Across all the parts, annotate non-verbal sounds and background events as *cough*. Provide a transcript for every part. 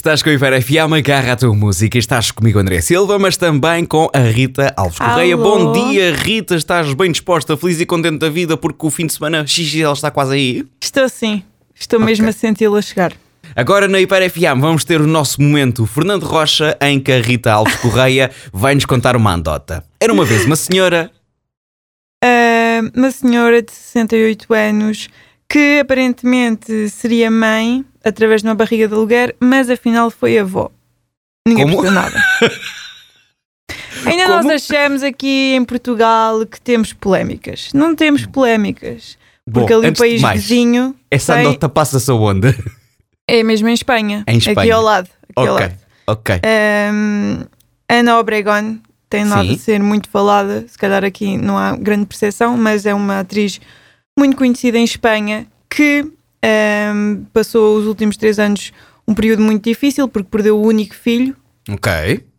Estás com o Iver FM, agarra a tua música. Estás comigo, André Silva, mas também com a Rita Alves Correia. Bom dia, Rita. Estás bem disposta, feliz e contente da vida porque o fim de semana XXL está quase aí? Estou sim. Estou mesmo a senti-la chegar. Agora na Hiper FM vamos ter o nosso momento Fernando Rocha em que a Rita Alves Correia *laughs* vai nos contar uma andota. Era uma vez uma senhora. *laughs* Ah, uma senhora de 68 anos que aparentemente seria mãe através de uma barriga de aluguer, mas afinal foi avó. Ninguém Como? percebeu nada. *laughs* Ainda Como? nós achamos aqui em Portugal que temos polémicas. Não temos polémicas. Porque Bom, ali o país mais, vizinho Essa tem- andota passa-se aonde? é mesmo em Espanha. Em Aqui Espanha. ao lado. Aqui ao ok, lado. ok. Um, Ana Obregon tem nada Sim. a ser muito falada, se calhar aqui não há grande percepção, mas é uma atriz muito conhecida em Espanha que um, passou os últimos três anos um período muito difícil porque perdeu o único filho, Ok.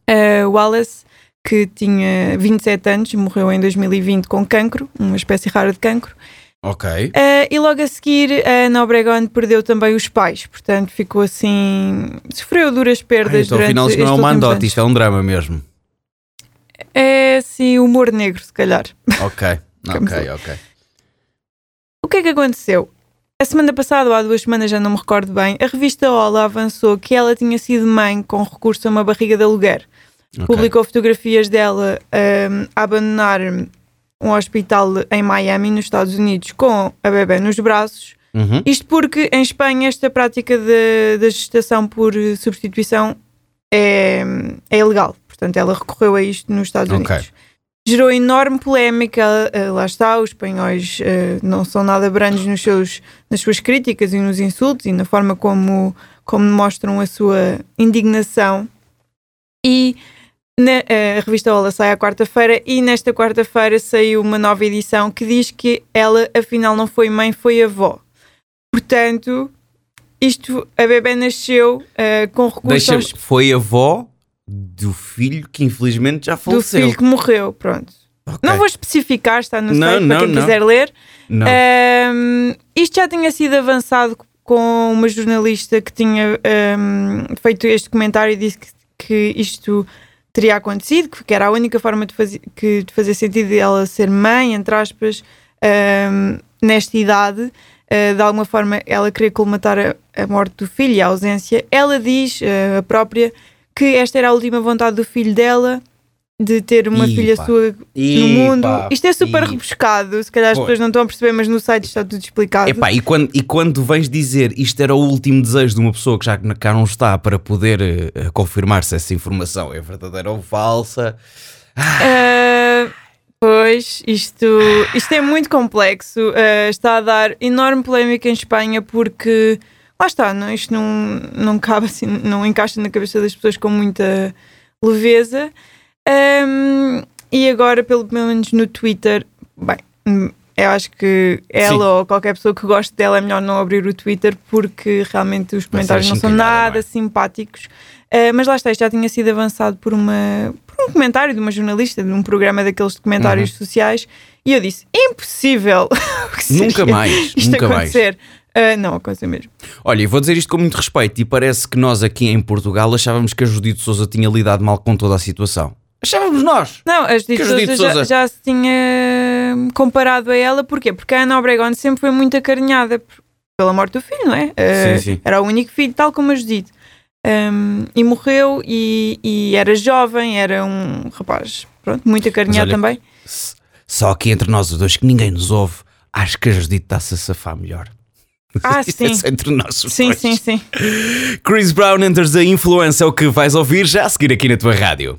uh, Wallace, que tinha 27 anos e morreu em 2020 com cancro, uma espécie rara de cancro. Ok. Uh, e logo a seguir, a Ana Obregon perdeu também os pais, portanto ficou assim. sofreu duras Ai, perdas então durante afinal isto não é uma anos. isto é um drama mesmo. É sim, humor negro, se calhar. Ok, *laughs* ok, ok. O que é que aconteceu? A semana passada, ou há duas semanas, já não me recordo bem, a revista Ola avançou que ela tinha sido mãe com recurso a uma barriga de aluguer. ok. Publicou fotografias dela ahm, a abandonar um hospital em Miami, nos Estados Unidos, com a bebê nos braços. Uhum. Isto porque em Espanha esta prática de- da gestação por substituição é, é ilegal. Portanto, ela recorreu a isto nos Estados Ok. Unidos. Gerou enorme polémica, eh, lá está, os espanhóis eh, não são nada brandos nos seus, nas suas críticas e nos insultos e na forma como, como mostram a sua indignação. E na- a revista Ola sai à quarta-feira e nesta quarta-feira saiu uma nova edição que diz que ela afinal não foi mãe, foi avó. Portanto, isto, a bebê nasceu eh, com recurso Deixa foi avó do filho que infelizmente já do faleceu. filho que morreu, pronto. Ok. Não vou especificar, está no site para quem não. quiser ler. Não. Ahm, isto já tinha sido avançado com uma jornalista que tinha ahm, feito este comentário e disse que, que isto teria acontecido, que, era a única forma de fazer, que, de fazer sentido ela ser mãe, entre aspas, ahm, nesta idade. Ah, de alguma forma, ela queria colmatar a, a morte do filho e a ausência. Ela diz, ah, a própria, que esta era a última vontade do filho dela de ter uma Ipa. filha sua no Ipa, mundo. Isto é super ipa. rebuscado, se calhar as pessoas não estão a perceber, mas no site está tudo explicado. Epá, e, quando, e quando vens dizer isto era o último desejo de uma pessoa que já cá não está para poder eh, confirmar se essa informação é verdadeira ou falsa. Ah, pois, isto, isto é muito complexo. Ah, está a dar enorme polémica em Espanha porque lá está, não, isto não, não cabe assim, não encaixa na cabeça das pessoas com muita leveza. Ahm, e agora, pelo menos no Twitter, bem, hum, eu acho que ela Sim. ou qualquer pessoa que goste dela é melhor não abrir o Twitter porque realmente os comentários não são nada é? simpáticos. Uh, mas lá está, isto já tinha sido avançado por, uma, por um comentário de uma jornalista de um programa daqueles de comentários sociais e eu disse: impossível *laughs* Uhum. Nunca mais, isto nunca mais. Uh, não aconteceu mesmo. Olha, vou dizer isto com muito respeito, e parece que nós aqui em Portugal achávamos que a Judite Souza tinha lidado mal com toda a situação. Achávamos nós! Não, a Judite Sousa já, Sousa? já se tinha comparado a ela, porquê? Porque a Ana Obregon sempre foi muito acarinhada pela morte do filho, não é? Uh, Sim, sim. Era o único filho, tal como a Judite. Um, e morreu e, e era jovem, era um rapaz, pronto, muito acarinhado olha, também. Só aqui entre nós os dois, que ninguém nos ouve, acho que a Judite está-se a safar melhor. Ah, *laughs* é sim. só entre nós Sim, dois. sim, sim. Chris Brown Enters the Influence é o que vais ouvir já a seguir aqui na tua rádio.